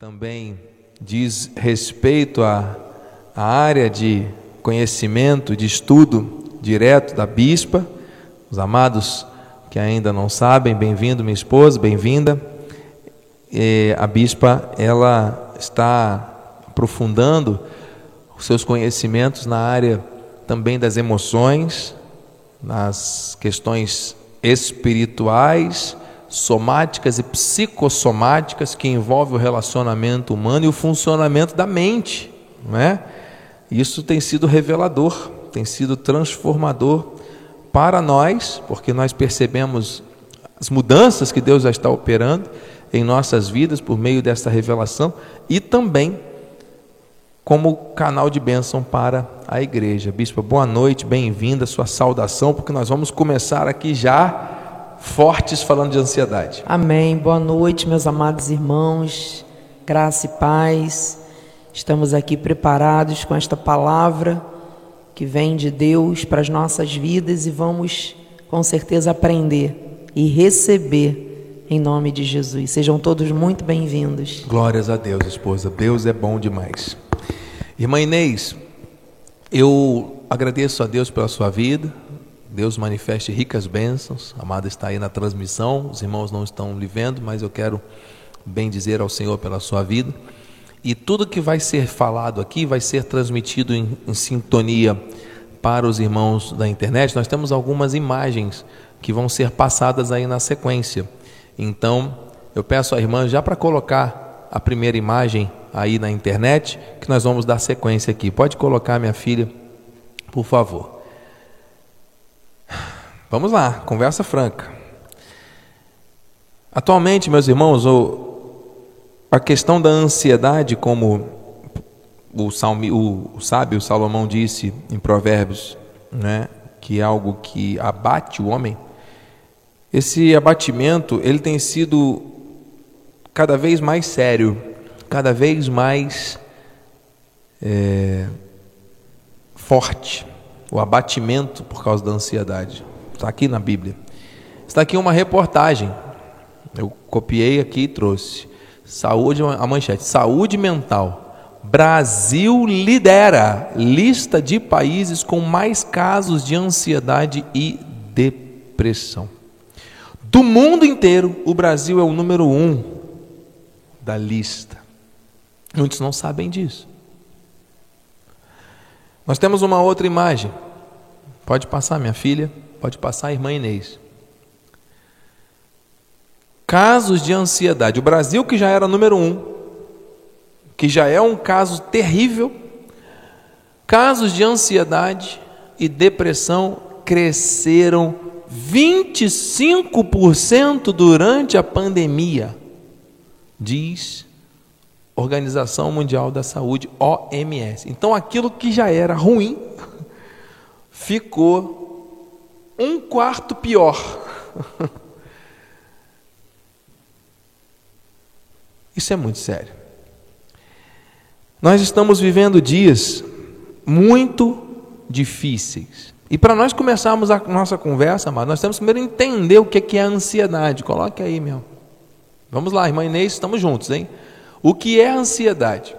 também diz respeito à, à área de conhecimento, de estudo direto da bispa. Os amados que ainda não sabem, bem-vindo, minha esposa, bem-vinda. A bispa, ela está aprofundando os seus conhecimentos na área também das emoções, nas questões espirituais, somáticas e psicossomáticas que envolvem o relacionamento humano e o funcionamento da mente, não é? Isso tem sido revelador, tem sido transformador para nós, porque nós percebemos as mudanças que Deus já está operando em nossas vidas por meio dessa revelação e também como canal de bênção para a igreja. Bispo, boa noite, bem-vinda, sua saudação, porque nós vamos começar aqui já fortes falando de ansiedade. Amém. Boa noite, meus amados irmãos. Graça e paz. Estamos aqui preparados com esta palavra que vem de Deus para as nossas vidas e vamos com certeza aprender e receber em nome de Jesus. Sejam todos muito bem-vindos. Glórias a Deus, esposa. Deus é bom demais. Irmã Inês, eu agradeço a Deus pela sua vida, Deus manifeste ricas bênçãos. A amada está aí na transmissão, os irmãos não estão lhe vendo, mas eu quero bem dizer ao Senhor pela sua vida. E tudo que vai ser falado aqui vai ser transmitido em, em sintonia para os irmãos da internet. Nós temos algumas imagens que vão ser passadas aí na sequência. Então, eu peço à irmã já para colocar a primeira imagem aí na internet, que nós vamos dar sequência aqui. Pode colocar, minha filha, por favor. Vamos lá, conversa franca. Atualmente, meus irmãos, a questão da ansiedade, como o, salmi, o, o sábio Salomão disse em Provérbios, né, que é algo que abate o homem, esse abatimento ele tem sido cada vez mais sério, cada vez mais é, forte, o abatimento por causa da ansiedade. Está aqui na Bíblia. Está aqui uma reportagem. Eu copiei aqui e trouxe. Saúde, a manchete. Saúde mental. Brasil lidera lista de países com mais casos de ansiedade e depressão. Do mundo inteiro, o Brasil é o número um da lista. Muitos não sabem disso. Nós temos uma outra imagem. Pode passar, minha filha. Pode passar, irmã Inês. Casos de ansiedade. O Brasil, que já era número um, que já é um caso terrível, casos de ansiedade e depressão cresceram 25% durante a pandemia, diz Organização Mundial da Saúde, OMS. Então aquilo que já era ruim ficou um quarto pior. Isso é muito sério. Nós estamos vivendo dias muito difíceis. E para nós começarmos a nossa conversa, amado, nós temos que primeiro entender o que é a ansiedade. Coloque aí, meu. Vamos lá, irmã Inês, estamos juntos, hein? O que é a ansiedade?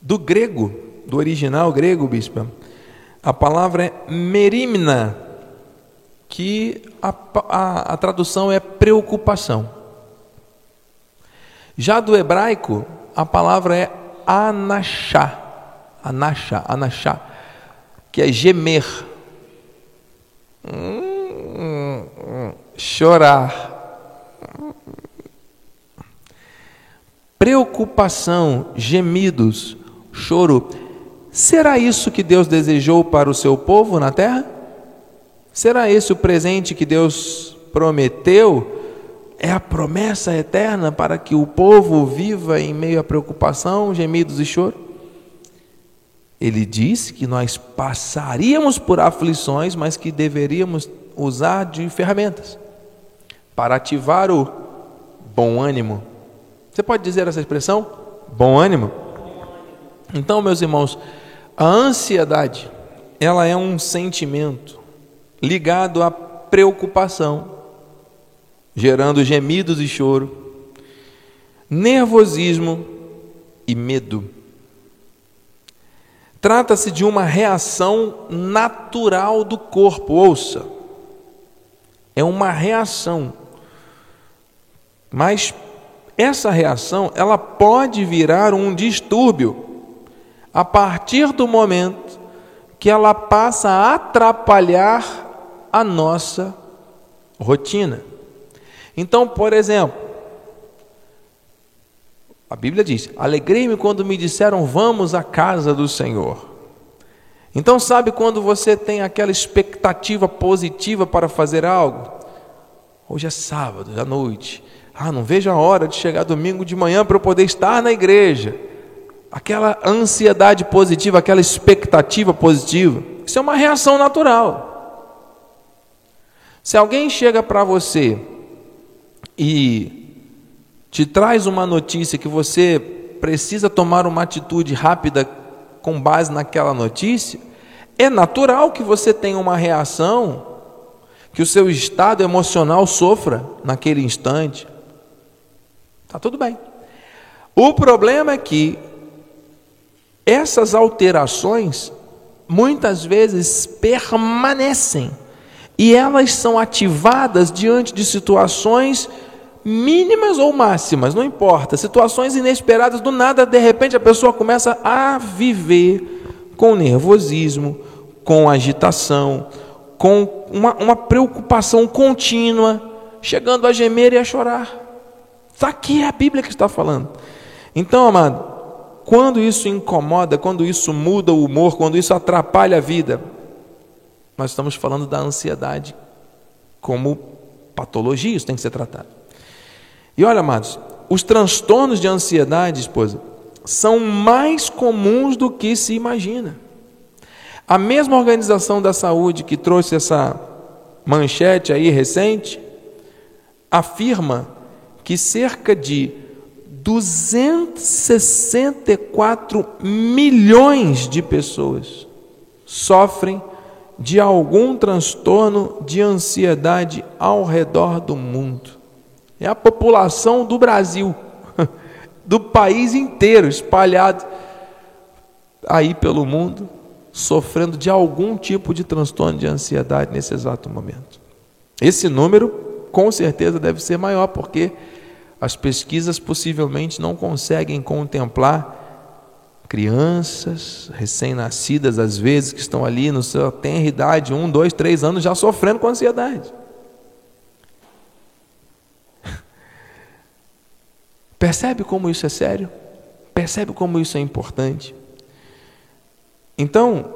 Do grego, do original grego, bispo, a palavra é merimna, que a, a, a tradução é preocupação. Já do hebraico, a palavra é anachá, anachá, anachá, que é gemer, hum, chorar, preocupação, gemidos, choro Será isso que Deus desejou para o seu povo na terra? Será esse o presente que Deus prometeu? É a promessa eterna para que o povo viva em meio à preocupação, gemidos e choro? Ele disse que nós passaríamos por aflições, mas que deveríamos usar de ferramentas para ativar o bom ânimo. Você pode dizer essa expressão? Bom ânimo? Então, meus irmãos, a ansiedade, ela é um sentimento ligado à preocupação, gerando gemidos e choro. nervosismo e medo. Trata-se de uma reação natural do corpo, ouça. É uma reação. Mas essa reação, ela pode virar um distúrbio a partir do momento que ela passa a atrapalhar a nossa rotina. Então, por exemplo, a Bíblia diz: Alegrei-me quando me disseram, vamos à casa do Senhor. Então, sabe quando você tem aquela expectativa positiva para fazer algo? Hoje é sábado, à noite. Ah, não vejo a hora de chegar domingo de manhã para eu poder estar na igreja. Aquela ansiedade positiva, aquela expectativa positiva. Isso é uma reação natural. Se alguém chega para você e te traz uma notícia que você precisa tomar uma atitude rápida com base naquela notícia, é natural que você tenha uma reação, que o seu estado emocional sofra naquele instante. Tá tudo bem. O problema é que essas alterações muitas vezes permanecem e elas são ativadas diante de situações mínimas ou máximas, não importa, situações inesperadas, do nada, de repente a pessoa começa a viver com nervosismo, com agitação, com uma, uma preocupação contínua, chegando a gemer e a chorar. Está aqui é a Bíblia que está falando. Então, amado, quando isso incomoda, quando isso muda o humor, quando isso atrapalha a vida, nós estamos falando da ansiedade como patologia, isso tem que ser tratado. E olha, amados, os transtornos de ansiedade, esposa, são mais comuns do que se imagina. A mesma organização da saúde que trouxe essa manchete aí recente afirma que cerca de 264 milhões de pessoas sofrem de algum transtorno de ansiedade ao redor do mundo. É a população do Brasil, do país inteiro, espalhado aí pelo mundo, sofrendo de algum tipo de transtorno de ansiedade nesse exato momento. Esse número, com certeza, deve ser maior, porque as pesquisas possivelmente não conseguem contemplar crianças recém-nascidas, às vezes, que estão ali no seu tenra idade, um, dois, três anos, já sofrendo com ansiedade. Percebe como isso é sério? Percebe como isso é importante? Então,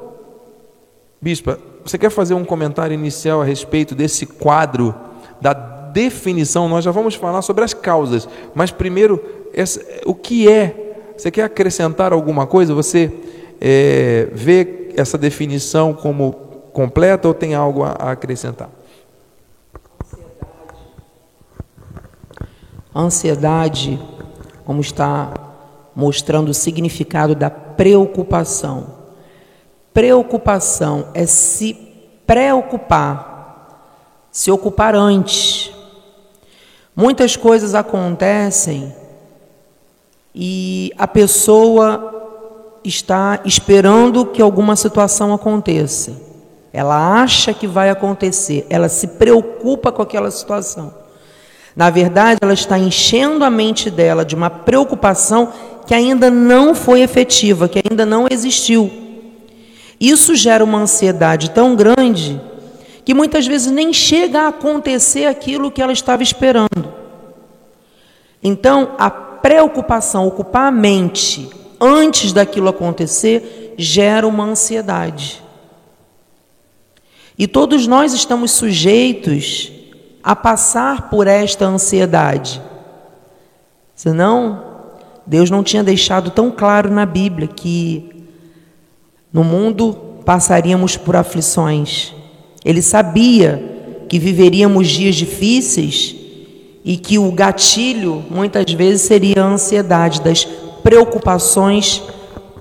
bispa, você quer fazer um comentário inicial a respeito desse quadro da definição? Nós já vamos falar sobre as causas, mas primeiro, essa, o que é? Você quer acrescentar alguma coisa? Você é, vê essa definição como completa ou tem algo a, a acrescentar? Ansiedade como está mostrando o significado da preocupação. Preocupação é se preocupar, se ocupar antes. Muitas coisas acontecem e a pessoa está esperando que alguma situação aconteça. Ela acha que vai acontecer, ela se preocupa com aquela situação. Na verdade, ela está enchendo a mente dela de uma preocupação que ainda não foi efetiva, que ainda não existiu. Isso gera uma ansiedade tão grande que muitas vezes nem chega a acontecer aquilo que ela estava esperando. Então, a preocupação, ocupar a mente antes daquilo acontecer, gera uma ansiedade. E todos nós estamos sujeitos a passar por esta ansiedade. Senão, Deus não tinha deixado tão claro na Bíblia que no mundo passaríamos por aflições. Ele sabia que viveríamos dias difíceis e que o gatilho muitas vezes seria a ansiedade das preocupações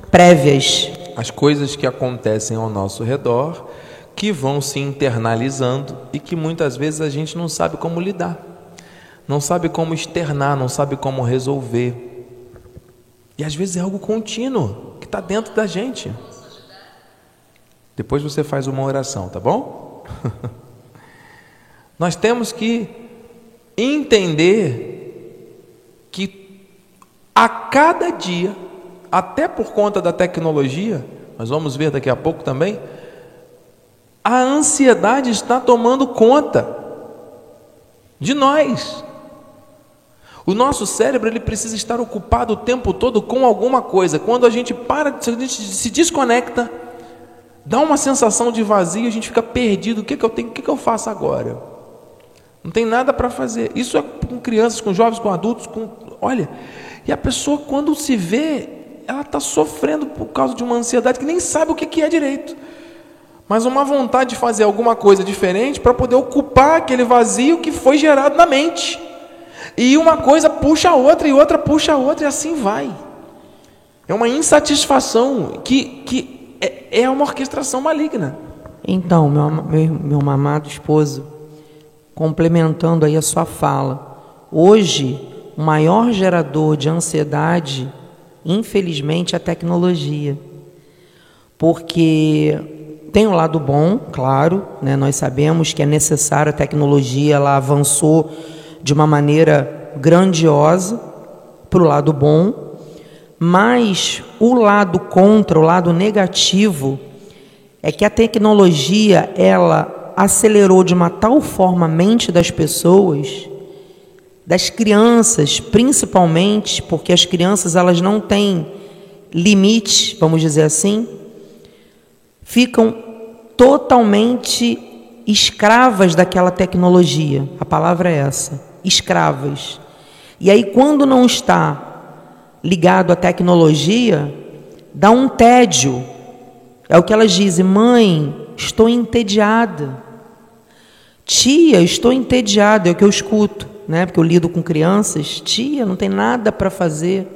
prévias. As coisas que acontecem ao nosso redor que vão se internalizando e que muitas vezes a gente não sabe como lidar. não sabe como externar, não sabe como resolver. E às vezes é algo contínuo que está dentro da gente. Depois você faz uma oração, tá bom? Nós temos que entender que a cada dia, até por conta da tecnologia, nós vamos ver daqui a pouco também, a ansiedade está tomando conta de nós. O nosso cérebro ele precisa estar ocupado o tempo todo com alguma coisa. Quando a gente para, a gente se desconecta, dá uma sensação de vazio, a gente fica perdido. O que, que eu tenho? O que, que eu faço agora? Não tem nada para fazer. Isso é com crianças, com jovens, com adultos, com olha. E a pessoa quando se vê, ela está sofrendo por causa de uma ansiedade que nem sabe o que, que é direito. Mas uma vontade de fazer alguma coisa diferente para poder ocupar aquele vazio que foi gerado na mente. E uma coisa puxa a outra, e outra puxa a outra, e assim vai. É uma insatisfação que, que é, é uma orquestração maligna. Então, meu, meu, meu amado esposo, complementando aí a sua fala, hoje o maior gerador de ansiedade, infelizmente, é a tecnologia. Porque tem o um lado bom, claro, né? nós sabemos que é necessária a tecnologia, ela avançou de uma maneira grandiosa para o lado bom, mas o lado contra, o lado negativo, é que a tecnologia ela acelerou de uma tal forma a mente das pessoas, das crianças, principalmente, porque as crianças elas não têm limite, vamos dizer assim, ficam totalmente escravas daquela tecnologia. A palavra é essa escravas. E aí, quando não está ligado à tecnologia, dá um tédio. É o que elas dizem: mãe, estou entediada. Tia, estou entediada. É o que eu escuto, né? Porque eu lido com crianças. Tia, não tem nada para fazer.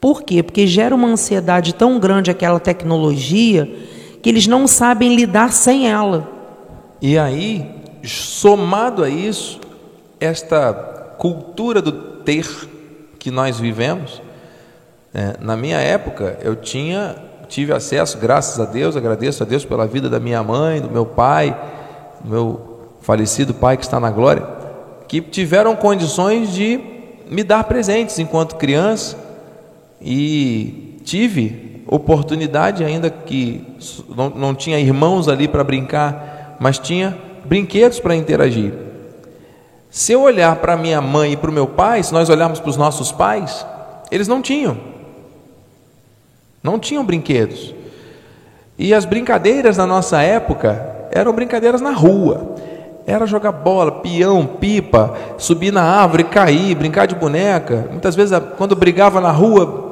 Por quê? Porque gera uma ansiedade tão grande aquela tecnologia que eles não sabem lidar sem ela. E aí, somado a isso, esta cultura do ter que nós vivemos, é, na minha época eu tinha tive acesso, graças a Deus, agradeço a Deus pela vida da minha mãe, do meu pai, do meu falecido pai que está na glória, que tiveram condições de me dar presentes enquanto criança e tive oportunidade, ainda que não, não tinha irmãos ali para brincar, mas tinha brinquedos para interagir. Se eu olhar para minha mãe e para o meu pai, se nós olharmos para os nossos pais, eles não tinham. Não tinham brinquedos. E as brincadeiras na nossa época eram brincadeiras na rua. Era jogar bola, peão, pipa, subir na árvore, cair, brincar de boneca. Muitas vezes, quando brigava na rua,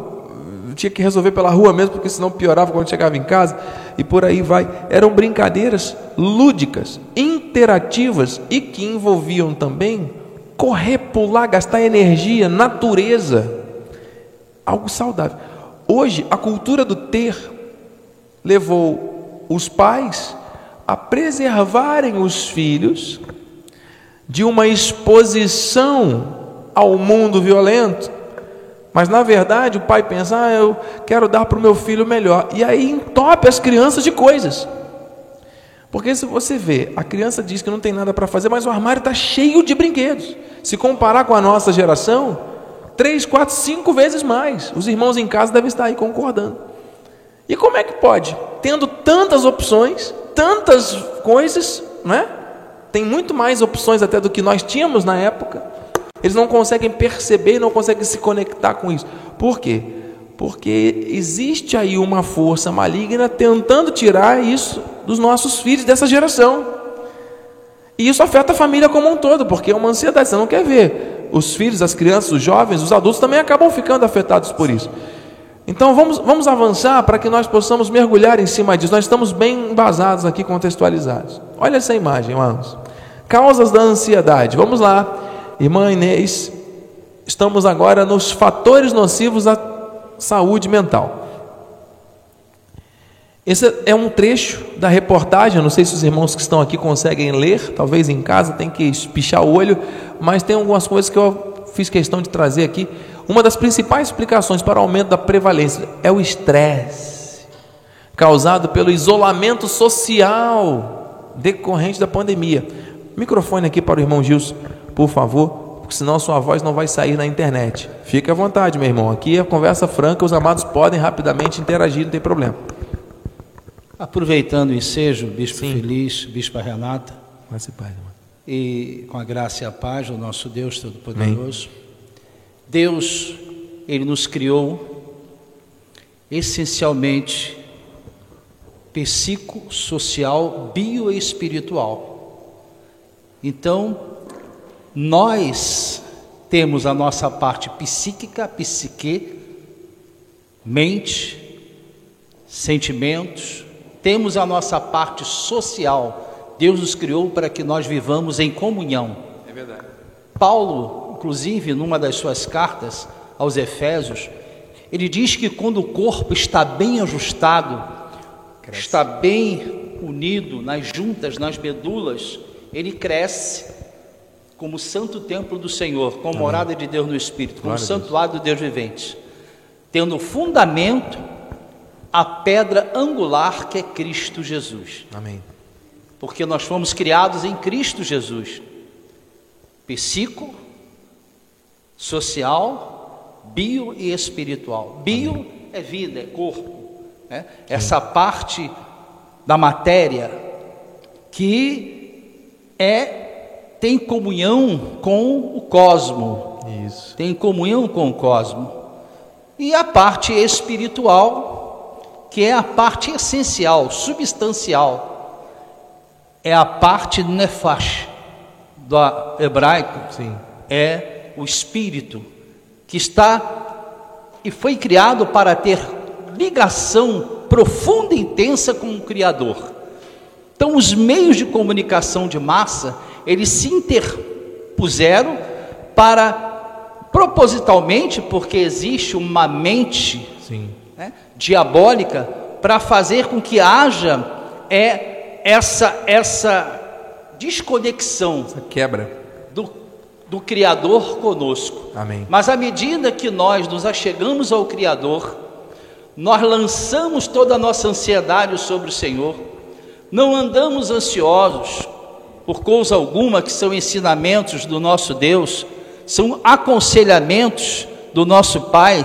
tinha que resolver pela rua mesmo, porque senão piorava quando chegava em casa, e por aí vai. Eram brincadeiras lúdicas, interativas e que envolviam também correr, pular, gastar energia, natureza, algo saudável. Hoje, a cultura do ter levou os pais a preservarem os filhos de uma exposição ao mundo violento mas na verdade o pai pensa, ah, eu quero dar para o meu filho melhor. E aí entope as crianças de coisas. Porque se você vê, a criança diz que não tem nada para fazer, mas o armário está cheio de brinquedos. Se comparar com a nossa geração, três, quatro, cinco vezes mais. Os irmãos em casa devem estar aí concordando. E como é que pode? Tendo tantas opções, tantas coisas, não é? Tem muito mais opções até do que nós tínhamos na época. Eles não conseguem perceber, não conseguem se conectar com isso. Por quê? Porque existe aí uma força maligna tentando tirar isso dos nossos filhos dessa geração. E isso afeta a família como um todo, porque é uma ansiedade, você não quer ver. Os filhos, as crianças, os jovens, os adultos também acabam ficando afetados por isso. Então vamos, vamos avançar para que nós possamos mergulhar em cima disso. Nós estamos bem embasados aqui, contextualizados. Olha essa imagem, irmãos. Causas da ansiedade. Vamos lá. Irmã Inês, estamos agora nos fatores nocivos à saúde mental. Esse é um trecho da reportagem. Não sei se os irmãos que estão aqui conseguem ler, talvez em casa tem que espichar o olho, mas tem algumas coisas que eu fiz questão de trazer aqui. Uma das principais explicações para o aumento da prevalência é o estresse causado pelo isolamento social decorrente da pandemia. Microfone aqui para o irmão Gilson, por favor, porque senão sua voz não vai sair na internet. Fique à vontade, meu irmão. Aqui é conversa franca, os amados podem rapidamente interagir, não tem problema. Aproveitando o ensejo, Bispo Sim. Feliz, Bispa Renata, Paz e irmão. e com a graça e a paz do nosso Deus Todo-Poderoso, Deus, Ele nos criou essencialmente psicossocial, bioespiritual. Então, nós temos a nossa parte psíquica, psique, mente, sentimentos, temos a nossa parte social. Deus nos criou para que nós vivamos em comunhão. É verdade. Paulo, inclusive, numa das suas cartas aos Efésios, ele diz que quando o corpo está bem ajustado, cresce. está bem unido nas juntas, nas medulas, ele cresce como santo templo do Senhor, como Amém. morada de Deus no Espírito, como santuário do Deus vivente, tendo fundamento a pedra angular que é Cristo Jesus. Amém. Porque nós fomos criados em Cristo Jesus. Psico, social, bio e espiritual. Bio Amém. é vida, é corpo. Né? Essa parte da matéria que é tem comunhão com o cosmo. Isso. Tem comunhão com o cosmo. E a parte espiritual que é a parte essencial, substancial, é a parte nefash do hebraico, Sim. é o espírito que está e foi criado para ter ligação profunda e intensa com o Criador. Então, os meios de comunicação de massa, eles se interpuseram para propositalmente, porque existe uma mente Sim né, diabólica para fazer com que haja é essa essa desconexão, essa quebra do, do Criador conosco. Amém. Mas à medida que nós nos achegamos ao Criador, nós lançamos toda a nossa ansiedade sobre o Senhor, não andamos ansiosos por coisa alguma, que são ensinamentos do nosso Deus, são aconselhamentos do nosso Pai?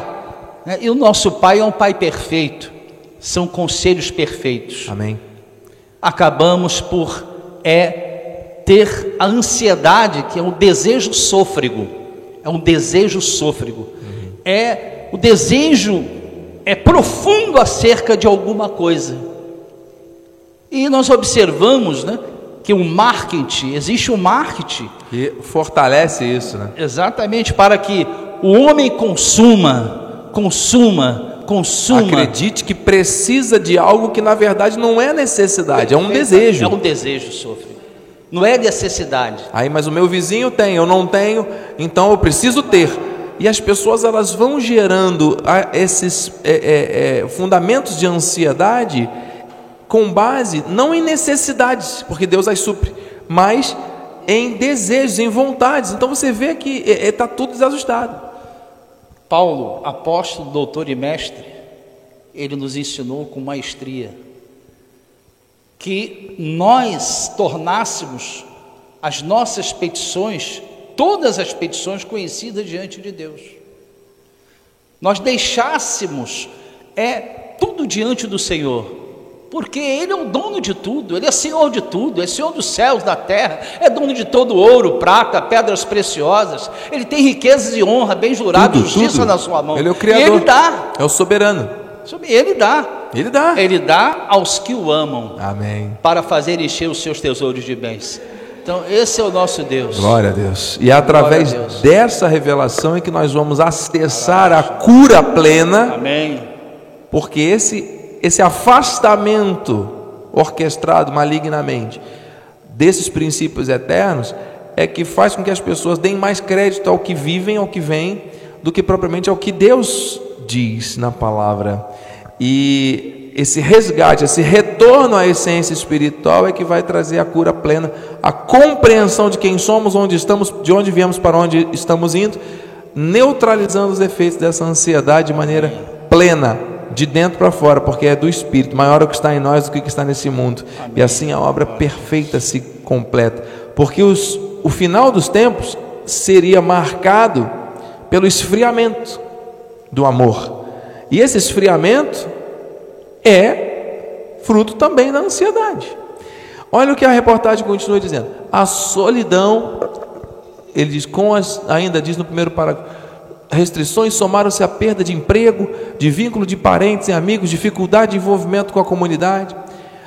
E o nosso Pai é um Pai perfeito, são conselhos perfeitos. Amém. Acabamos por é ter a ansiedade, que é um desejo sôfrego, é um desejo sôfrego, uhum. é o desejo é profundo acerca de alguma coisa. E nós observamos, né, que o marketing, existe um marketing que fortalece isso, né? Exatamente para que o homem consuma consuma, consuma. Acredite que precisa de algo que na verdade não é necessidade, é um desejo. É um desejo, sofre. Não é necessidade. Aí, mas o meu vizinho tem, eu não tenho, então eu preciso ter. E as pessoas elas vão gerando ah, esses é, é, é, fundamentos de ansiedade com base não em necessidades, porque Deus as supre, mas em desejos, em vontades. Então você vê que está é, é, tudo desajustado. Paulo, apóstolo, doutor e mestre, ele nos ensinou com maestria que nós tornássemos as nossas petições, todas as petições conhecidas diante de Deus. Nós deixássemos é tudo diante do Senhor porque Ele é o dono de tudo, Ele é Senhor de tudo, é Senhor dos céus, da terra, é dono de todo ouro, prata, pedras preciosas, Ele tem riquezas e honra, bem jurado, tudo, justiça tudo. na sua mão. Ele é o Criador, e Ele dá, é o soberano. Ele dá, Ele dá, Ele dá aos que o amam, Amém. para fazer encher os seus tesouros de bens. Então, esse é o nosso Deus. Glória a Deus. E é através Deus. dessa revelação é que nós vamos acessar a cura plena. Amém. Porque esse esse afastamento orquestrado malignamente desses princípios eternos é que faz com que as pessoas deem mais crédito ao que vivem, ao que vem, do que propriamente ao que Deus diz na palavra. E esse resgate, esse retorno à essência espiritual é que vai trazer a cura plena, a compreensão de quem somos, onde estamos, de onde viemos para onde estamos indo, neutralizando os efeitos dessa ansiedade de maneira plena, de dentro para fora, porque é do espírito, maior é o que está em nós do que o que está nesse mundo. Amém. E assim a obra perfeita se completa, porque os, o final dos tempos seria marcado pelo esfriamento do amor. E esse esfriamento é fruto também da ansiedade. Olha o que a reportagem continua dizendo: a solidão, ele diz, com as, ainda diz no primeiro parágrafo, restrições somaram-se à perda de emprego, de vínculo de parentes e amigos, dificuldade de envolvimento com a comunidade,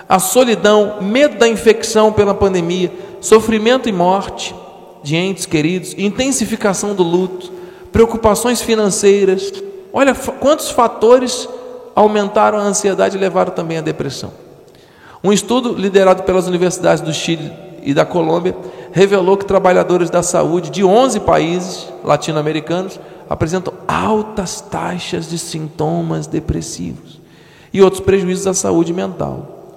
a solidão, medo da infecção pela pandemia, sofrimento e morte de entes queridos, intensificação do luto, preocupações financeiras. Olha quantos fatores aumentaram a ansiedade e levaram também à depressão. Um estudo liderado pelas universidades do Chile e da Colômbia revelou que trabalhadores da saúde de 11 países latino-americanos apresentam altas taxas de sintomas depressivos e outros prejuízos à saúde mental.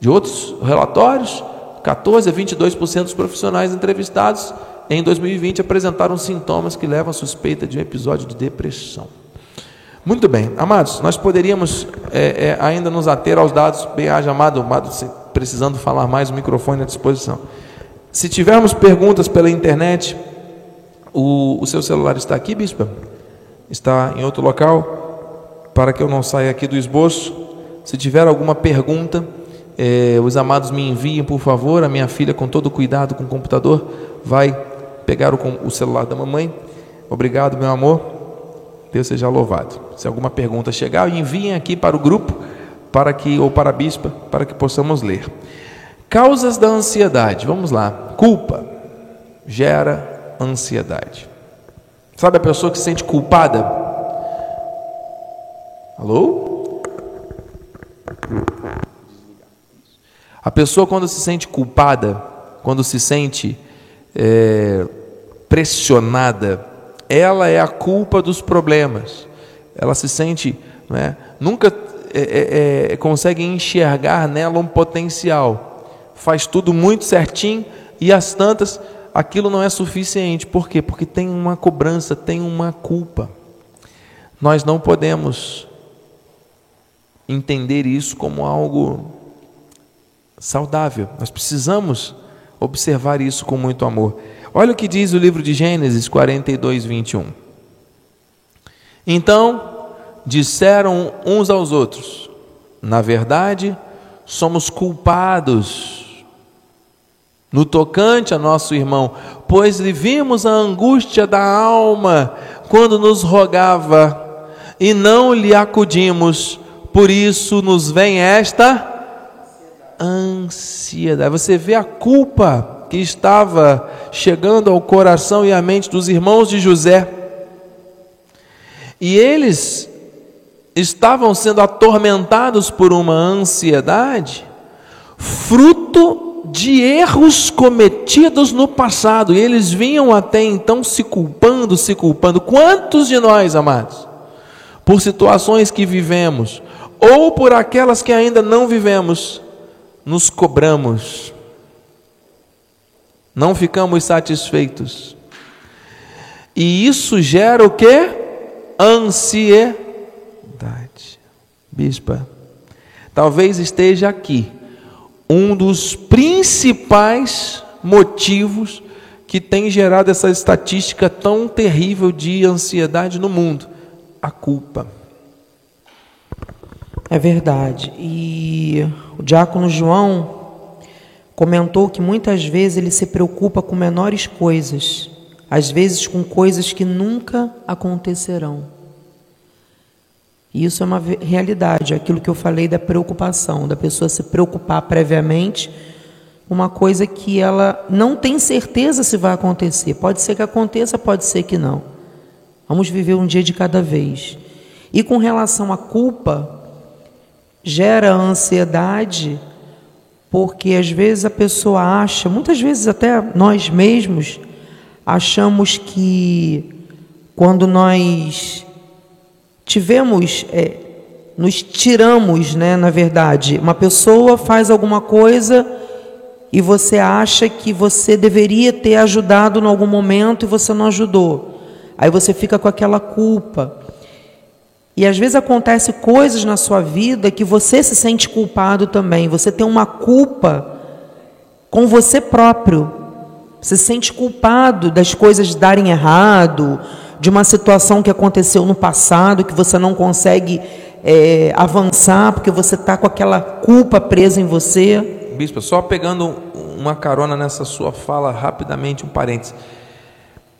De outros relatórios, 14 a 22% dos profissionais entrevistados em 2020 apresentaram sintomas que levam à suspeita de um episódio de depressão. Muito bem, amados, nós poderíamos é, é, ainda nos ater aos dados, bem haja amado, amado, precisando falar mais, o microfone à disposição. Se tivermos perguntas pela internet, o, o seu celular está aqui, bispa? Está em outro local? Para que eu não saia aqui do esboço. Se tiver alguma pergunta, é, os amados me enviem, por favor. A minha filha, com todo cuidado com o computador, vai pegar o, o celular da mamãe. Obrigado, meu amor. Deus seja louvado. Se alguma pergunta chegar, enviem aqui para o grupo, para que ou para a bispa, para que possamos ler. Causas da ansiedade. Vamos lá. Culpa gera ansiedade. Sabe a pessoa que se sente culpada? Alô? A pessoa quando se sente culpada, quando se sente é, pressionada, ela é a culpa dos problemas. Ela se sente, né, nunca é, é, é, consegue enxergar nela um potencial. Faz tudo muito certinho e as tantas aquilo não é suficiente. Por quê? Porque tem uma cobrança, tem uma culpa. Nós não podemos entender isso como algo saudável. Nós precisamos observar isso com muito amor. Olha o que diz o livro de Gênesis 42, 21. Então disseram uns aos outros: Na verdade, somos culpados no tocante a nosso irmão, pois lhe vimos a angústia da alma quando nos rogava e não lhe acudimos, por isso nos vem esta ansiedade. Você vê a culpa que estava chegando ao coração e à mente dos irmãos de José. E eles estavam sendo atormentados por uma ansiedade, fruto de erros cometidos no passado. E eles vinham até então se culpando, se culpando. Quantos de nós, amados, por situações que vivemos, ou por aquelas que ainda não vivemos, nos cobramos, não ficamos satisfeitos. E isso gera o que? Ansiedade. Bispa, talvez esteja aqui um dos principais motivos que tem gerado essa estatística tão terrível de ansiedade no mundo: a culpa. É verdade. E o diácono João Comentou que muitas vezes ele se preocupa com menores coisas, às vezes com coisas que nunca acontecerão. E isso é uma realidade, aquilo que eu falei da preocupação, da pessoa se preocupar previamente uma coisa que ela não tem certeza se vai acontecer. Pode ser que aconteça, pode ser que não. Vamos viver um dia de cada vez. E com relação à culpa, gera ansiedade porque às vezes a pessoa acha, muitas vezes até nós mesmos, achamos que quando nós tivemos é, nos tiramos, né, na verdade. Uma pessoa faz alguma coisa e você acha que você deveria ter ajudado em algum momento e você não ajudou. Aí você fica com aquela culpa. E às vezes acontece coisas na sua vida que você se sente culpado também. Você tem uma culpa com você próprio. Você se sente culpado das coisas darem errado, de uma situação que aconteceu no passado que você não consegue é, avançar porque você está com aquela culpa presa em você. Bispo, só pegando uma carona nessa sua fala rapidamente, um parênteses.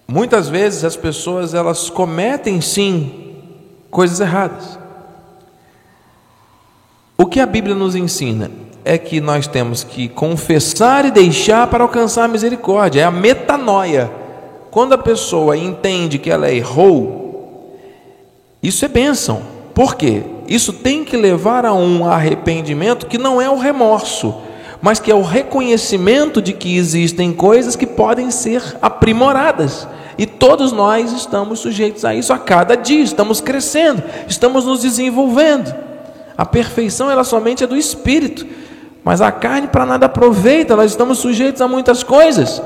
Muitas vezes as pessoas elas cometem sim coisas erradas. O que a Bíblia nos ensina é que nós temos que confessar e deixar para alcançar a misericórdia, é a metanoia. Quando a pessoa entende que ela errou, isso é bênção. Por quê? Isso tem que levar a um arrependimento que não é o remorso, mas que é o reconhecimento de que existem coisas que podem ser aprimoradas. E todos nós estamos sujeitos a isso a cada dia, estamos crescendo, estamos nos desenvolvendo. A perfeição ela somente é do espírito, mas a carne para nada aproveita, nós estamos sujeitos a muitas coisas.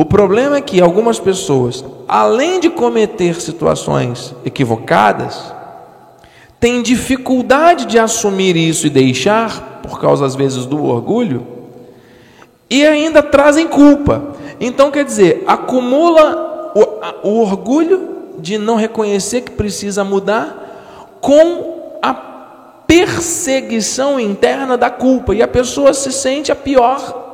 O problema é que algumas pessoas, além de cometer situações equivocadas, têm dificuldade de assumir isso e deixar, por causa às vezes do orgulho, e ainda trazem culpa. Então, quer dizer, acumula o, o orgulho de não reconhecer que precisa mudar com a perseguição interna da culpa e a pessoa se sente a pior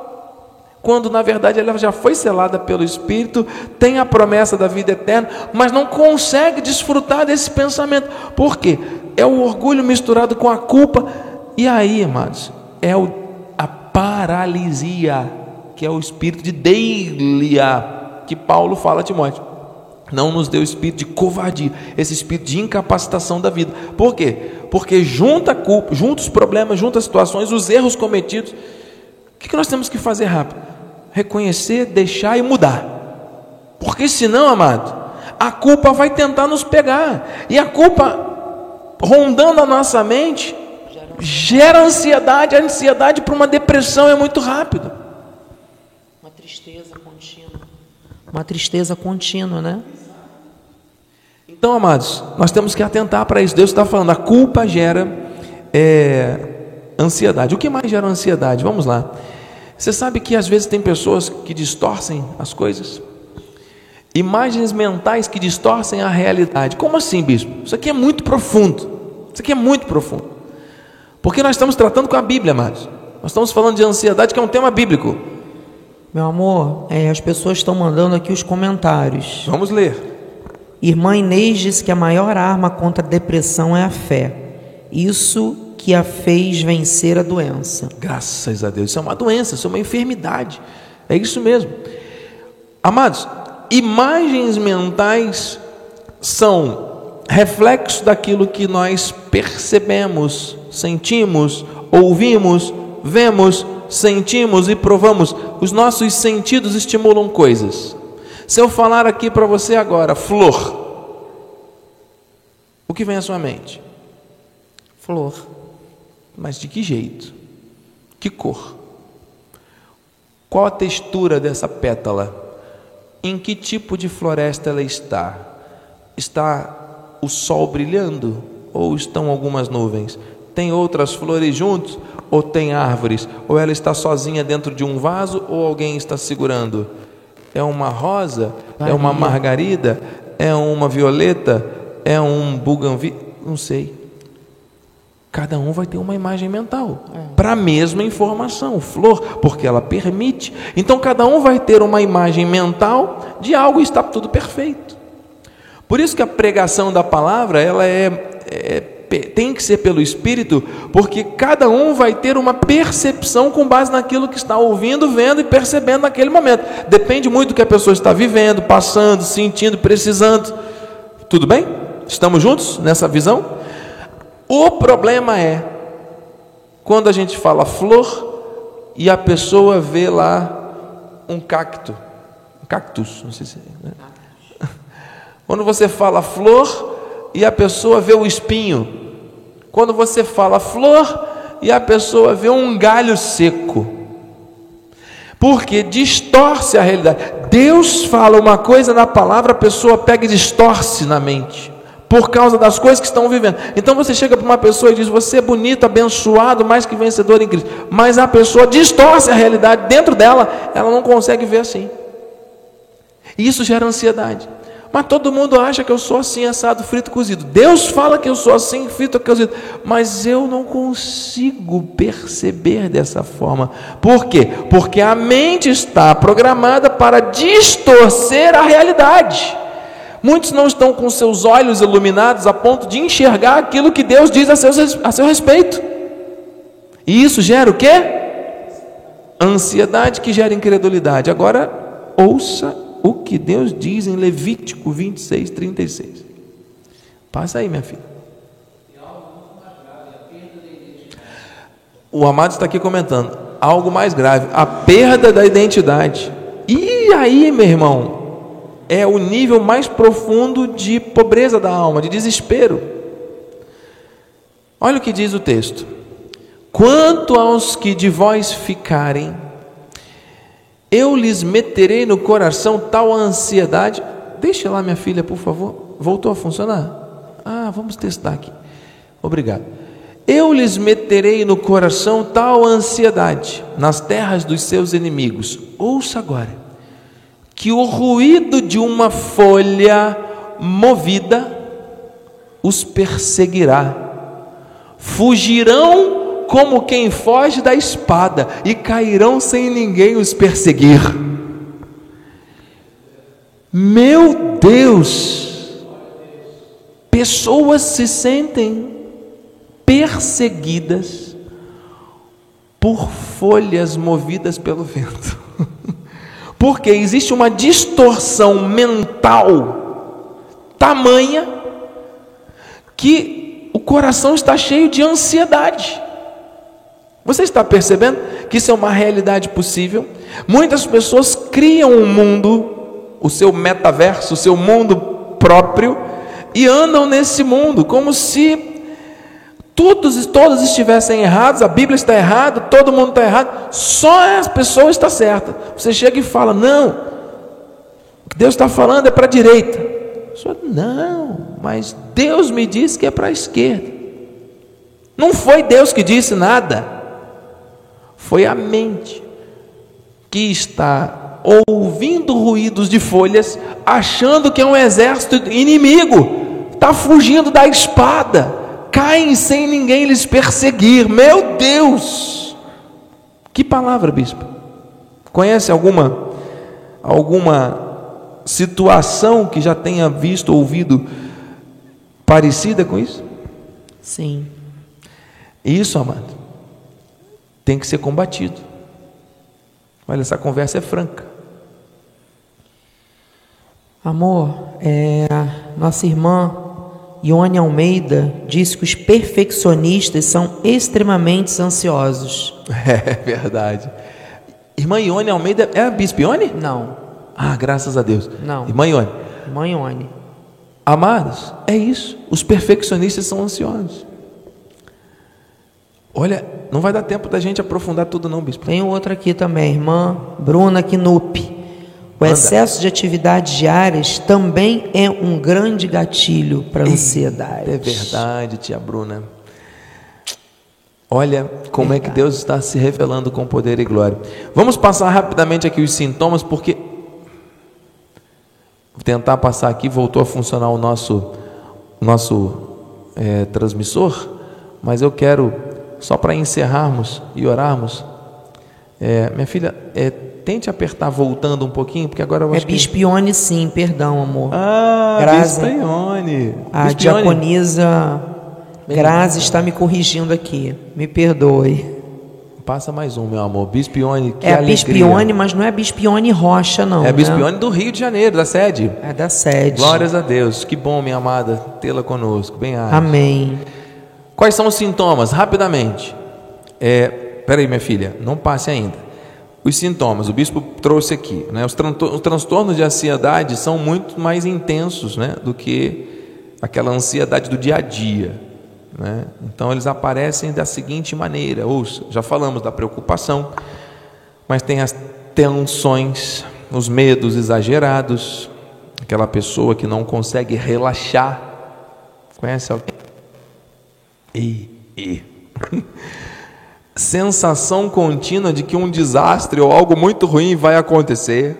quando na verdade ela já foi selada pelo Espírito, tem a promessa da vida eterna, mas não consegue desfrutar desse pensamento. Por quê? É o orgulho misturado com a culpa, e aí, amados, é o, a paralisia, que é o espírito de Deilia, que Paulo fala a Timóteo. Não nos deu espírito de covardia, esse espírito de incapacitação da vida. Por quê? Porque junta a culpa, junta os problemas, junta as situações, os erros cometidos. O que nós temos que fazer rápido? Reconhecer, deixar e mudar. Porque senão, amado, a culpa vai tentar nos pegar. E a culpa rondando a nossa mente gera ansiedade. A ansiedade para uma depressão é muito rápido. Uma tristeza contínua uma tristeza contínua, né? Então, amados, nós temos que atentar para isso. Deus está falando, a culpa gera é, ansiedade. O que mais gera ansiedade? Vamos lá. Você sabe que às vezes tem pessoas que distorcem as coisas? Imagens mentais que distorcem a realidade. Como assim, bispo? Isso aqui é muito profundo. Isso aqui é muito profundo. Porque nós estamos tratando com a Bíblia, amados. Nós estamos falando de ansiedade, que é um tema bíblico. Meu amor, é, as pessoas estão mandando aqui os comentários. Vamos ler. Irmã Inês diz que a maior arma contra a depressão é a fé. Isso que a fez vencer a doença. Graças a Deus. Isso é uma doença, isso é uma enfermidade. É isso mesmo. Amados, imagens mentais são reflexo daquilo que nós percebemos, sentimos, ouvimos, vemos, sentimos e provamos, os nossos sentidos estimulam coisas. Se eu falar aqui para você agora, flor, o que vem à sua mente? Flor. Mas de que jeito? Que cor? Qual a textura dessa pétala? Em que tipo de floresta ela está? Está o sol brilhando ou estão algumas nuvens? Tem outras flores juntos ou tem árvores? Ou ela está sozinha dentro de um vaso ou alguém está segurando? É uma rosa? É uma margarida? É uma violeta? É um buganvi? Não sei. Cada um vai ter uma imagem mental é. para a mesma informação, flor, porque ela permite. Então cada um vai ter uma imagem mental de algo e está tudo perfeito. Por isso que a pregação da palavra ela é, é tem que ser pelo Espírito, porque cada um vai ter uma percepção com base naquilo que está ouvindo, vendo e percebendo naquele momento. Depende muito do que a pessoa está vivendo, passando, sentindo, precisando. Tudo bem? Estamos juntos nessa visão? O problema é quando a gente fala flor e a pessoa vê lá um cacto, um cactus, não sei se é, né? Quando você fala flor e a pessoa vê o espinho. quando você fala flor e a pessoa vê um galho seco. Porque distorce a realidade. Deus fala uma coisa na palavra, a pessoa pega e distorce na mente por causa das coisas que estão vivendo. Então você chega para uma pessoa e diz: Você é bonito, abençoado, mais que vencedor em Cristo. Mas a pessoa distorce a realidade dentro dela, ela não consegue ver assim. E isso gera ansiedade. Mas todo mundo acha que eu sou assim, assado, frito, cozido. Deus fala que eu sou assim, frito, cozido. Mas eu não consigo perceber dessa forma. Por quê? Porque a mente está programada para distorcer a realidade. Muitos não estão com seus olhos iluminados a ponto de enxergar aquilo que Deus diz a, seus, a seu respeito. E isso gera o quê? Ansiedade que gera incredulidade. Agora, ouça o que Deus diz em Levítico 26, 36. Passa aí, minha filha. O amado está aqui comentando algo mais grave, a perda da identidade. E aí, meu irmão, é o nível mais profundo de pobreza da alma, de desespero. Olha o que diz o texto: Quanto aos que de vós ficarem, eu lhes meterei no coração tal ansiedade. Deixa lá, minha filha, por favor. Voltou a funcionar? Ah, vamos testar aqui. Obrigado. Eu lhes meterei no coração tal ansiedade nas terras dos seus inimigos. Ouça agora que o ruído de uma folha movida os perseguirá. Fugirão como quem foge da espada e cairão sem ninguém os perseguir. Meu Deus! Pessoas se sentem perseguidas por folhas movidas pelo vento. Porque existe uma distorção mental tamanha que o coração está cheio de ansiedade. Você está percebendo que isso é uma realidade possível? Muitas pessoas criam um mundo, o seu metaverso, o seu mundo próprio, e andam nesse mundo como se todos, todos estivessem errados, a Bíblia está errada, todo mundo está errado, só as pessoas está certa. Você chega e fala, não, o que Deus está falando é para a direita. Só, não, mas Deus me disse que é para a esquerda. Não foi Deus que disse nada, foi a mente que está ouvindo ruídos de folhas, achando que é um exército inimigo, está fugindo da espada caem sem ninguém lhes perseguir. Meu Deus! Que palavra, bispo? Conhece alguma alguma situação que já tenha visto, ouvido parecida com isso? Sim. Isso, amado, tem que ser combatido. Olha, essa conversa é franca. Amor, é, nossa irmã Ione Almeida diz que os perfeccionistas são extremamente ansiosos. É verdade. Irmã Ione Almeida é a bispa Ione? Não. Ah, graças a Deus. Não. Irmã Ione. Irmã Ione. Amados, é isso. Os perfeccionistas são ansiosos. Olha, não vai dar tempo da gente aprofundar tudo, não, bispo. Tem outra aqui também, irmã Bruna Knupp. O Anda. excesso de atividades diárias também é um grande gatilho para a ansiedade. É verdade, tia Bruna. Olha como verdade. é que Deus está se revelando com poder e glória. Vamos passar rapidamente aqui os sintomas, porque vou tentar passar aqui, voltou a funcionar o nosso nosso é, transmissor, mas eu quero só para encerrarmos e orarmos. É, minha filha, é, tente apertar voltando um pouquinho, porque agora eu é acho é bispione, que... sim, perdão, amor. Ah, Grazi, bispione. A bispione. diaconisa Grazi está me corrigindo aqui. Me perdoe. Passa mais um, meu amor. Bispione, que É alegria. bispione, mas não é bispione rocha, não. É bispione né? do Rio de Janeiro, da sede. É da sede. Glórias a Deus. Que bom, minha amada, tê-la conosco. Bem Amém. Quais são os sintomas? Rapidamente. É, peraí, minha filha, não passe ainda os sintomas. O bispo trouxe aqui. Né? Os, os transtornos de ansiedade são muito mais intensos né? do que aquela ansiedade do dia a dia. Né? Então eles aparecem da seguinte maneira: ou já falamos da preocupação, mas tem as tensões, os medos exagerados, aquela pessoa que não consegue relaxar. Conhece alguém? E, e. Sensação contínua de que um desastre ou algo muito ruim vai acontecer.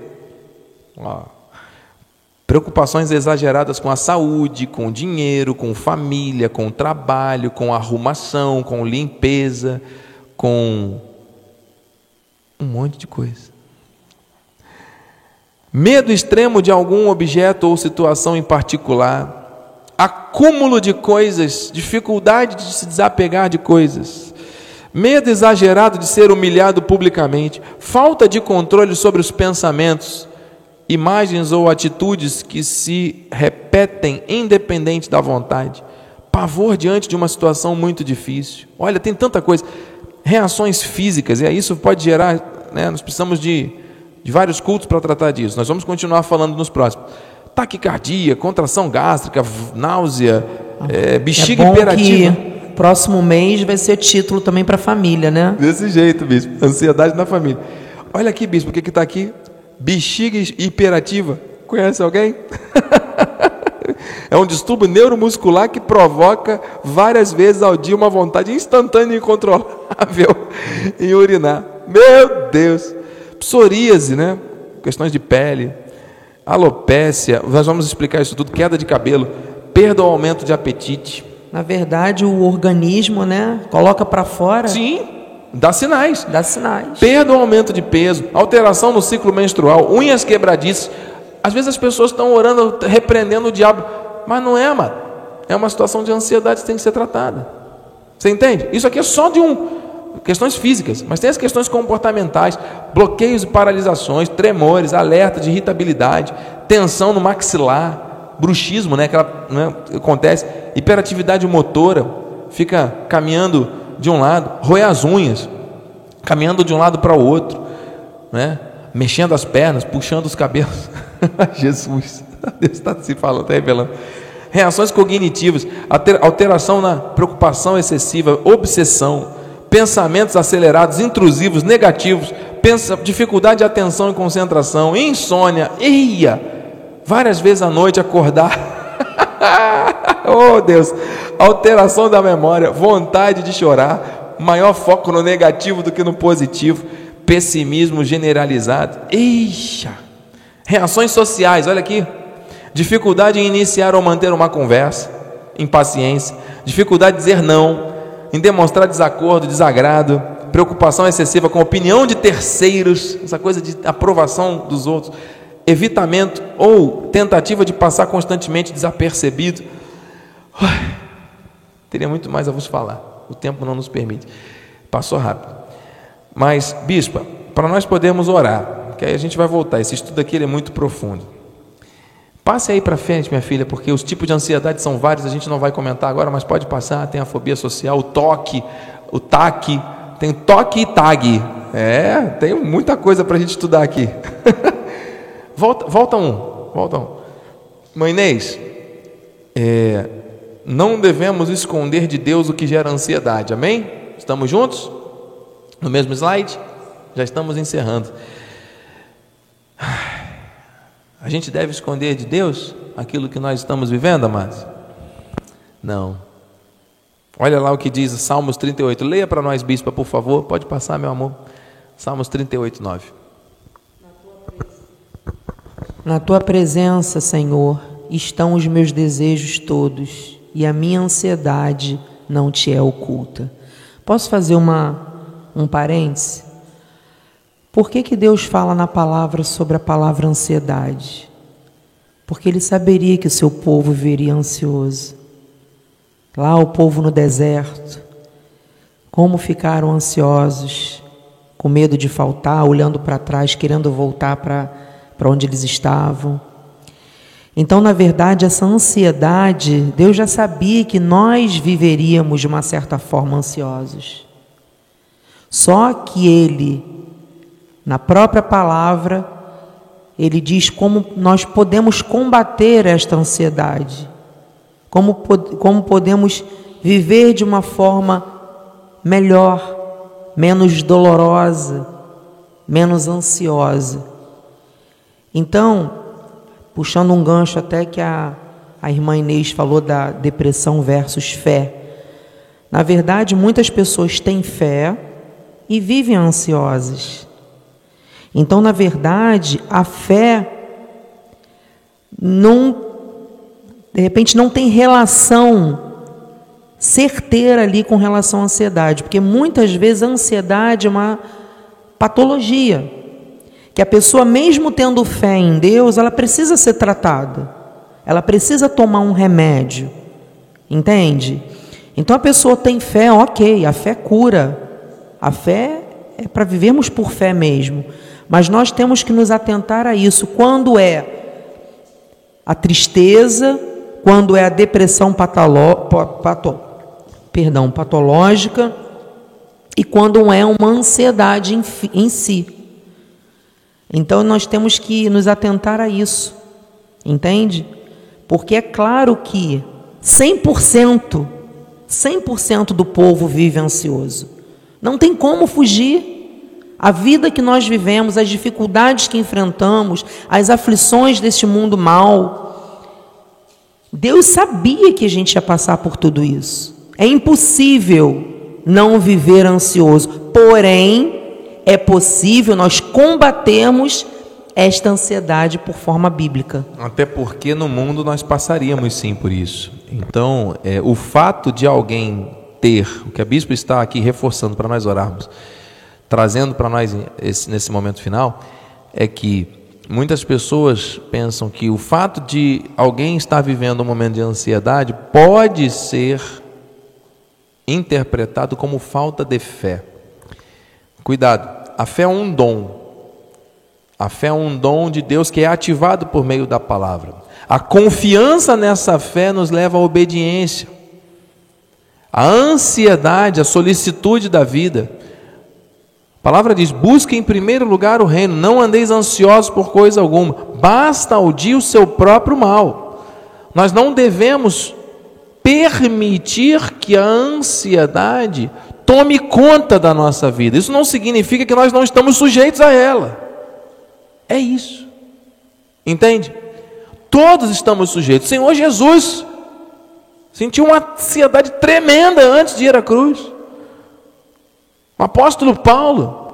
Preocupações exageradas com a saúde, com dinheiro, com família, com trabalho, com arrumação, com limpeza, com um monte de coisa. Medo extremo de algum objeto ou situação em particular, acúmulo de coisas, dificuldade de se desapegar de coisas, medo exagerado de ser humilhado publicamente, falta de controle sobre os pensamentos, imagens ou atitudes que se repetem independente da vontade, pavor diante de uma situação muito difícil. Olha, tem tanta coisa. Reações físicas, e aí isso pode gerar, né, nós precisamos de, de vários cultos para tratar disso. Nós vamos continuar falando nos próximos. Taquicardia, contração gástrica, náusea, é, bexiga é hiperativa. Próximo mês vai ser título também para a família, né? Desse jeito, bispo. Ansiedade na família. Olha aqui, bispo, o que está aqui? Bexiga hiperativa. Conhece alguém? é um distúrbio neuromuscular que provoca várias vezes ao dia uma vontade instantânea e incontrolável em urinar. Meu Deus! Psoríase, né? Questões de pele, alopécia, nós vamos explicar isso tudo, queda de cabelo, perda ou aumento de apetite. Na verdade, o organismo, né, coloca para fora. Sim Dá sinais. Dá sinais. Perda ou aumento de peso, alteração no ciclo menstrual, unhas quebradiças. Às vezes as pessoas estão orando, repreendendo o diabo, mas não é, amado. É uma situação de ansiedade que tem que ser tratada. Você entende? Isso aqui é só de um questões físicas, mas tem as questões comportamentais, bloqueios e paralisações, tremores, alerta de irritabilidade, tensão no maxilar, bruxismo, né, aquela, né, acontece, hiperatividade motora, fica caminhando de um lado, roer as unhas, caminhando de um lado para o outro, né? mexendo as pernas, puxando os cabelos. Jesus, Deus está se falando, está revelando. Reações cognitivas, alteração na preocupação excessiva, obsessão, pensamentos acelerados, intrusivos, negativos, pensa, dificuldade de atenção e concentração, insônia, eia, várias vezes à noite acordar oh Deus, alteração da memória, vontade de chorar, maior foco no negativo do que no positivo, pessimismo generalizado. Eixa! Reações sociais, olha aqui. Dificuldade em iniciar ou manter uma conversa, impaciência, dificuldade de dizer não, em demonstrar desacordo, desagrado, preocupação excessiva com a opinião de terceiros, essa coisa de aprovação dos outros, evitamento ou tentativa de passar constantemente desapercebido. Teria muito mais a vos falar, o tempo não nos permite. Passou rápido. Mas, bispa, para nós podermos orar, que aí a gente vai voltar, esse estudo aqui é muito profundo. Passe aí para frente, minha filha, porque os tipos de ansiedade são vários, a gente não vai comentar agora, mas pode passar. Tem a fobia social, o toque, o taque, tem toque e tag. É, tem muita coisa para a gente estudar aqui. volta, volta um, volta um. Mãe Inês, é, não devemos esconder de Deus o que gera ansiedade, amém? Estamos juntos? No mesmo slide? Já estamos encerrando. A gente deve esconder de Deus aquilo que nós estamos vivendo, amados? Não. Olha lá o que diz Salmos 38. Leia para nós, bispa, por favor. Pode passar, meu amor. Salmos 38, 9. Na tua presença, Senhor, estão os meus desejos todos e a minha ansiedade não te é oculta. Posso fazer uma, um parêntese? Por que, que Deus fala na palavra sobre a palavra ansiedade? Porque Ele saberia que o seu povo viria ansioso. Lá, o povo no deserto, como ficaram ansiosos, com medo de faltar, olhando para trás, querendo voltar para onde eles estavam. Então, na verdade, essa ansiedade, Deus já sabia que nós viveríamos de uma certa forma ansiosos. Só que Ele, na própria palavra, Ele diz como nós podemos combater esta ansiedade, como, como podemos viver de uma forma melhor, menos dolorosa, menos ansiosa. Então, puxando um gancho até que a, a irmã Inês falou da depressão versus fé. Na verdade, muitas pessoas têm fé e vivem ansiosas. Então, na verdade, a fé não, de repente, não tem relação certeira ali com relação à ansiedade, porque muitas vezes a ansiedade é uma patologia, que a pessoa, mesmo tendo fé em Deus, ela precisa ser tratada, ela precisa tomar um remédio, entende? Então a pessoa tem fé, ok, a fé cura, a fé é para vivermos por fé mesmo, mas nós temos que nos atentar a isso. Quando é a tristeza, quando é a depressão patolo, pato, perdão, patológica e quando é uma ansiedade em, em si. Então nós temos que nos atentar a isso, entende? Porque é claro que 100%, 100% do povo vive ansioso. Não tem como fugir. A vida que nós vivemos, as dificuldades que enfrentamos, as aflições deste mundo mal. Deus sabia que a gente ia passar por tudo isso. É impossível não viver ansioso. Porém, é possível nós combatermos esta ansiedade por forma bíblica. Até porque no mundo nós passaríamos sim por isso. Então, é, o fato de alguém ter, o que a bispo está aqui reforçando para nós orarmos, trazendo para nós esse, nesse momento final, é que muitas pessoas pensam que o fato de alguém estar vivendo um momento de ansiedade pode ser interpretado como falta de fé. Cuidado, a fé é um dom. A fé é um dom de Deus que é ativado por meio da palavra. A confiança nessa fé nos leva à obediência. A ansiedade, a solicitude da vida. A palavra diz: busque em primeiro lugar o reino, não andeis ansiosos por coisa alguma, basta ao dia o seu próprio mal. Nós não devemos permitir que a ansiedade tome conta da nossa vida. Isso não significa que nós não estamos sujeitos a ela. É isso. Entende? Todos estamos sujeitos. Senhor Jesus sentiu uma ansiedade tremenda antes de ir à cruz. O apóstolo Paulo,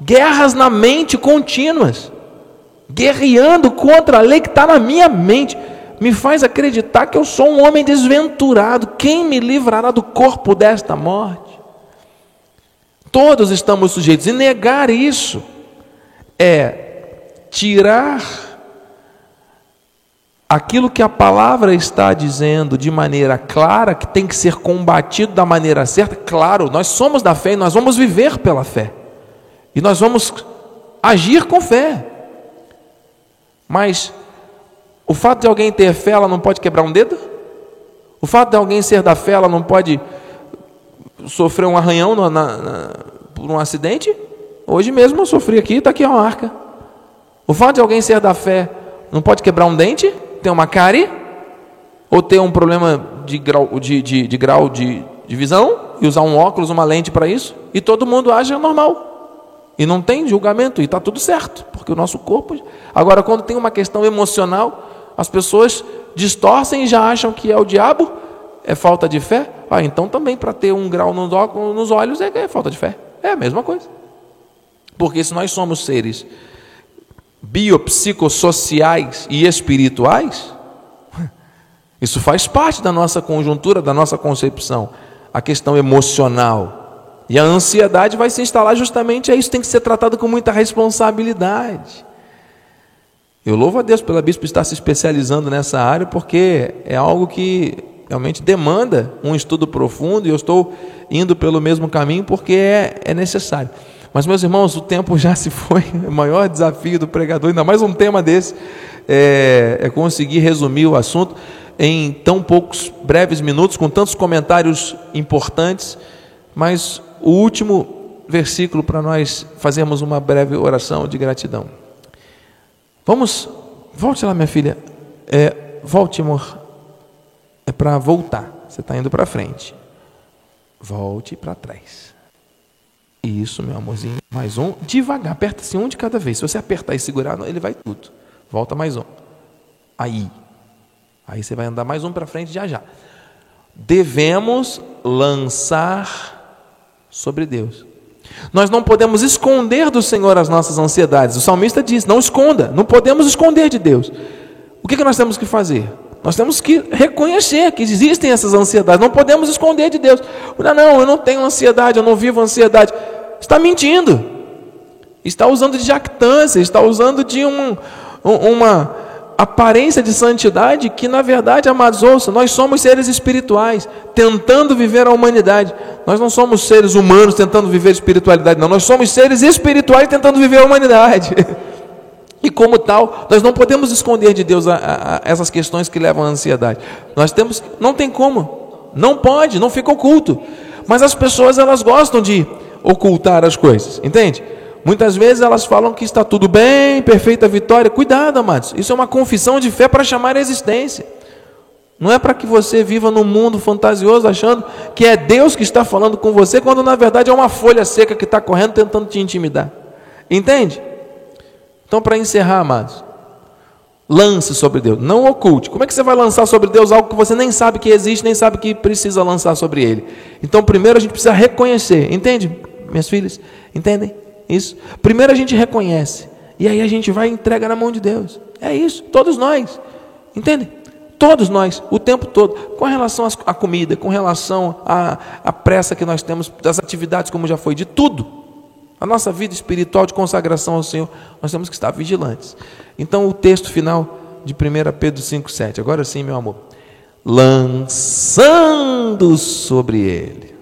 guerras na mente contínuas, guerreando contra a lei que está na minha mente me faz acreditar que eu sou um homem desventurado. Quem me livrará do corpo desta morte? Todos estamos sujeitos, e negar isso é tirar aquilo que a palavra está dizendo de maneira clara, que tem que ser combatido da maneira certa. Claro, nós somos da fé e nós vamos viver pela fé, e nós vamos agir com fé, mas o fato de alguém ter fé, ela não pode quebrar um dedo? O fato de alguém ser da fé, ela não pode sofrer um arranhão na, na, por um acidente? Hoje mesmo eu sofri aqui, está aqui a marca. O fato de alguém ser da fé, não pode quebrar um dente? Ter uma cárie? Ou ter um problema de grau de, de, de grau de, de visão? E usar um óculos, uma lente para isso? E todo mundo age normal. E não tem julgamento, e está tudo certo, porque o nosso corpo. Agora, quando tem uma questão emocional, as pessoas distorcem e já acham que é o diabo, é falta de fé. Ah, então também para ter um grau nos olhos é, é falta de fé. É a mesma coisa. Porque se nós somos seres biopsicossociais e espirituais, isso faz parte da nossa conjuntura, da nossa concepção, a questão emocional. E a ansiedade vai se instalar justamente a isso, tem que ser tratado com muita responsabilidade. Eu louvo a Deus pela bispo estar se especializando nessa área, porque é algo que realmente demanda um estudo profundo e eu estou indo pelo mesmo caminho porque é, é necessário. Mas, meus irmãos, o tempo já se foi, o maior desafio do pregador, ainda mais um tema desse, é, é conseguir resumir o assunto em tão poucos breves minutos, com tantos comentários importantes, mas o último versículo para nós fazermos uma breve oração de gratidão. Vamos, volte lá, minha filha. É, volte, amor. É para voltar. Você está indo para frente. Volte para trás. Isso, meu amorzinho. Mais um. Devagar. Aperta assim um de cada vez. Se você apertar e segurar, ele vai tudo. Volta mais um. Aí. Aí você vai andar mais um para frente já já. Devemos lançar sobre Deus. Nós não podemos esconder do Senhor as nossas ansiedades. O salmista diz: não esconda, não podemos esconder de Deus. O que, que nós temos que fazer? Nós temos que reconhecer que existem essas ansiedades, não podemos esconder de Deus. Não, não, eu não tenho ansiedade, eu não vivo ansiedade. Está mentindo, está usando de jactância, está usando de um, uma aparência de santidade que, na verdade, amados, ouça, nós somos seres espirituais, tentando viver a humanidade. Nós não somos seres humanos tentando viver espiritualidade, não. Nós somos seres espirituais tentando viver a humanidade. E como tal, nós não podemos esconder de Deus a, a, a essas questões que levam à ansiedade. Nós temos, não tem como, não pode, não fica oculto. Mas as pessoas elas gostam de ocultar as coisas, entende? Muitas vezes elas falam que está tudo bem, perfeita vitória. Cuidado, amados. Isso é uma confissão de fé para chamar a existência. Não é para que você viva num mundo fantasioso achando que é Deus que está falando com você, quando na verdade é uma folha seca que está correndo tentando te intimidar. Entende? Então, para encerrar, amados, lance sobre Deus, não oculte. Como é que você vai lançar sobre Deus algo que você nem sabe que existe, nem sabe que precisa lançar sobre Ele? Então, primeiro a gente precisa reconhecer, entende, minhas filhas? Entendem? Isso. Primeiro a gente reconhece. E aí a gente vai e entrega na mão de Deus. É isso. Todos nós. Entendem? Todos nós, o tempo todo, com relação à comida, com relação à, à pressa que nós temos das atividades, como já foi, de tudo. A nossa vida espiritual de consagração ao Senhor, nós temos que estar vigilantes. Então, o texto final de 1 Pedro 5,7. Agora sim, meu amor. Lançando sobre ele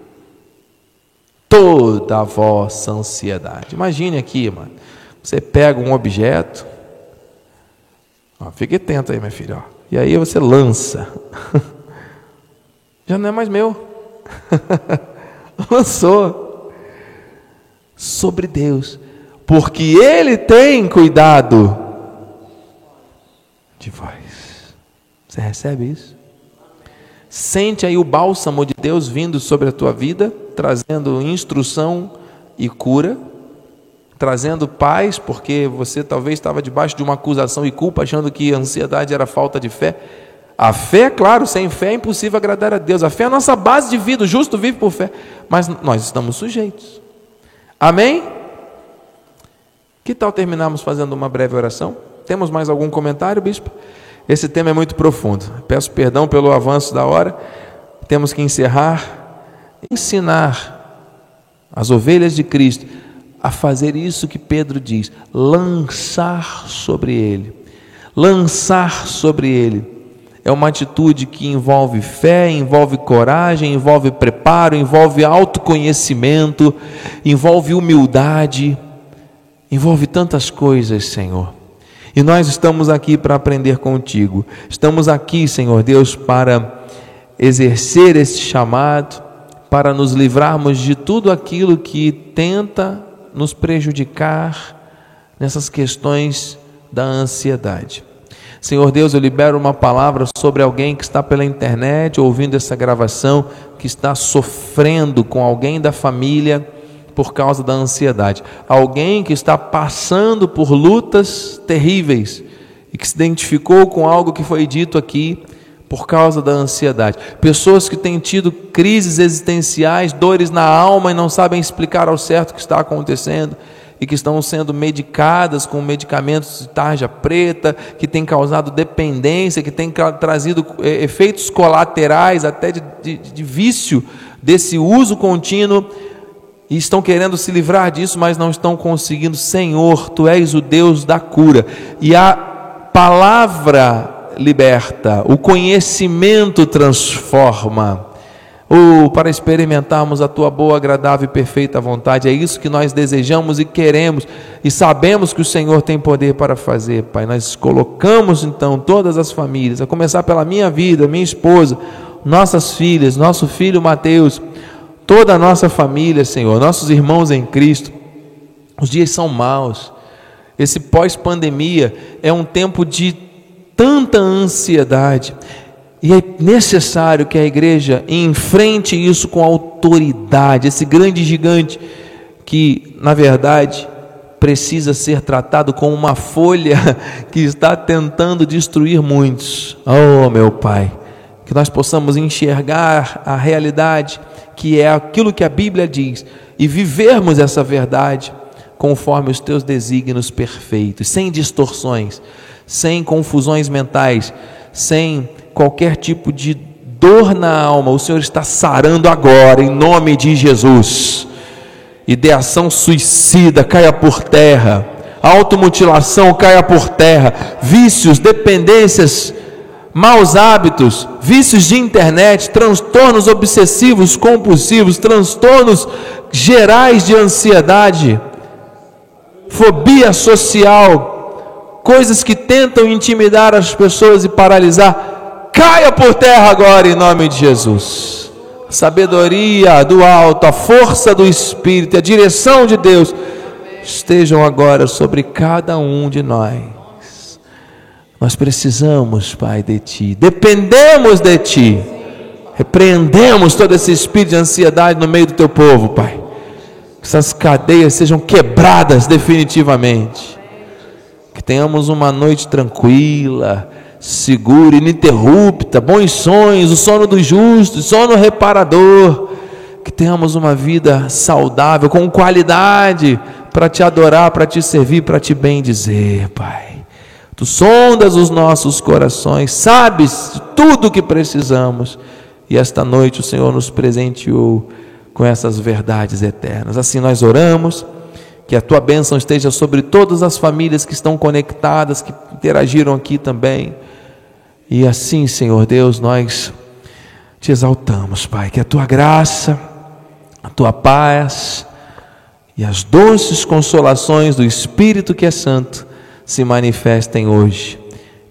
toda a vossa ansiedade. Imagine aqui, mano. Você pega um objeto, ó, fique atento aí, minha filha, ó, e aí você lança. Já não é mais meu. Lançou sobre Deus, porque Ele tem cuidado de vós. Você recebe isso? Sente aí o bálsamo de Deus vindo sobre a tua vida trazendo instrução e cura, trazendo paz, porque você talvez estava debaixo de uma acusação e culpa, achando que a ansiedade era falta de fé. A fé, claro, sem fé é impossível agradar a Deus. A fé é a nossa base de vida, o justo vive por fé, mas nós estamos sujeitos. Amém? Que tal terminarmos fazendo uma breve oração? Temos mais algum comentário, bispo? Esse tema é muito profundo. Peço perdão pelo avanço da hora. Temos que encerrar ensinar as ovelhas de Cristo a fazer isso que Pedro diz: lançar sobre ele. Lançar sobre ele. É uma atitude que envolve fé, envolve coragem, envolve preparo, envolve autoconhecimento, envolve humildade, envolve tantas coisas, Senhor. E nós estamos aqui para aprender contigo. Estamos aqui, Senhor Deus, para exercer esse chamado, para nos livrarmos de tudo aquilo que tenta nos prejudicar nessas questões da ansiedade. Senhor Deus, eu libero uma palavra sobre alguém que está pela internet ouvindo essa gravação, que está sofrendo com alguém da família por causa da ansiedade. Alguém que está passando por lutas terríveis e que se identificou com algo que foi dito aqui por causa da ansiedade. Pessoas que têm tido crises existenciais, dores na alma e não sabem explicar ao certo o que está acontecendo e que estão sendo medicadas com medicamentos de tarja preta, que tem causado dependência, que tem trazido é, efeitos colaterais até de, de, de vício desse uso contínuo e estão querendo se livrar disso, mas não estão conseguindo. Senhor, tu és o Deus da cura. E a palavra liberta, o conhecimento transforma. Oh, para experimentarmos a tua boa, agradável e perfeita vontade, é isso que nós desejamos e queremos, e sabemos que o Senhor tem poder para fazer, Pai. Nós colocamos então todas as famílias, a começar pela minha vida, minha esposa, nossas filhas, nosso filho Mateus, toda a nossa família, Senhor, nossos irmãos em Cristo. Os dias são maus, esse pós-pandemia é um tempo de tanta ansiedade. E é necessário que a igreja enfrente isso com autoridade, esse grande gigante que, na verdade, precisa ser tratado como uma folha que está tentando destruir muitos. Oh, meu Pai, que nós possamos enxergar a realidade que é aquilo que a Bíblia diz e vivermos essa verdade conforme os teus desígnios perfeitos, sem distorções, sem confusões mentais, sem qualquer tipo de dor na alma. O Senhor está sarando agora, em nome de Jesus ideação suicida caia por terra, automutilação caia por terra, vícios, dependências, maus hábitos, vícios de internet, transtornos obsessivos compulsivos, transtornos gerais de ansiedade, fobia social, coisas que tentam intimidar as pessoas e paralisar, caia por terra agora em nome de Jesus sabedoria do alto, a força do Espírito, a direção de Deus estejam agora sobre cada um de nós. Nós precisamos, Pai, de Ti, dependemos de Ti, repreendemos todo esse espírito de ansiedade no meio do Teu povo, Pai. Que essas cadeias sejam quebradas definitivamente. Que tenhamos uma noite tranquila, segura, ininterrupta, bons sonhos, o sono dos justos, sono reparador. Que tenhamos uma vida saudável, com qualidade, para te adorar, para te servir, para te bem dizer, Pai. Tu sondas os nossos corações, sabes tudo o que precisamos. E esta noite o Senhor nos presenteou com essas verdades eternas. Assim nós oramos, que a tua bênção esteja sobre todas as famílias que estão conectadas, que interagiram aqui também. E assim, Senhor Deus, nós te exaltamos, Pai, que a tua graça, a tua paz e as doces consolações do Espírito que é Santo se manifestem hoje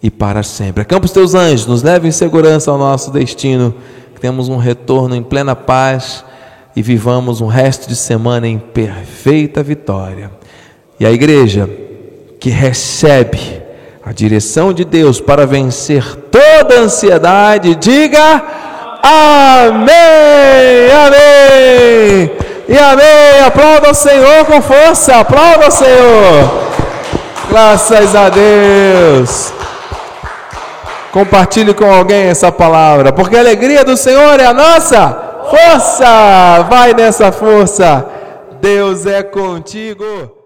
e para sempre. Acampa os teus anjos, nos leve em segurança ao nosso destino, que temos um retorno em plena paz e vivamos um resto de semana em perfeita vitória. E a igreja que recebe a direção de Deus para vencer toda ansiedade, diga amém, amém e amém. Aplauda o Senhor com força, aplauda o Senhor. Graças a Deus. Compartilhe com alguém essa palavra, porque a alegria do Senhor é a nossa força. Vai nessa força. Deus é contigo.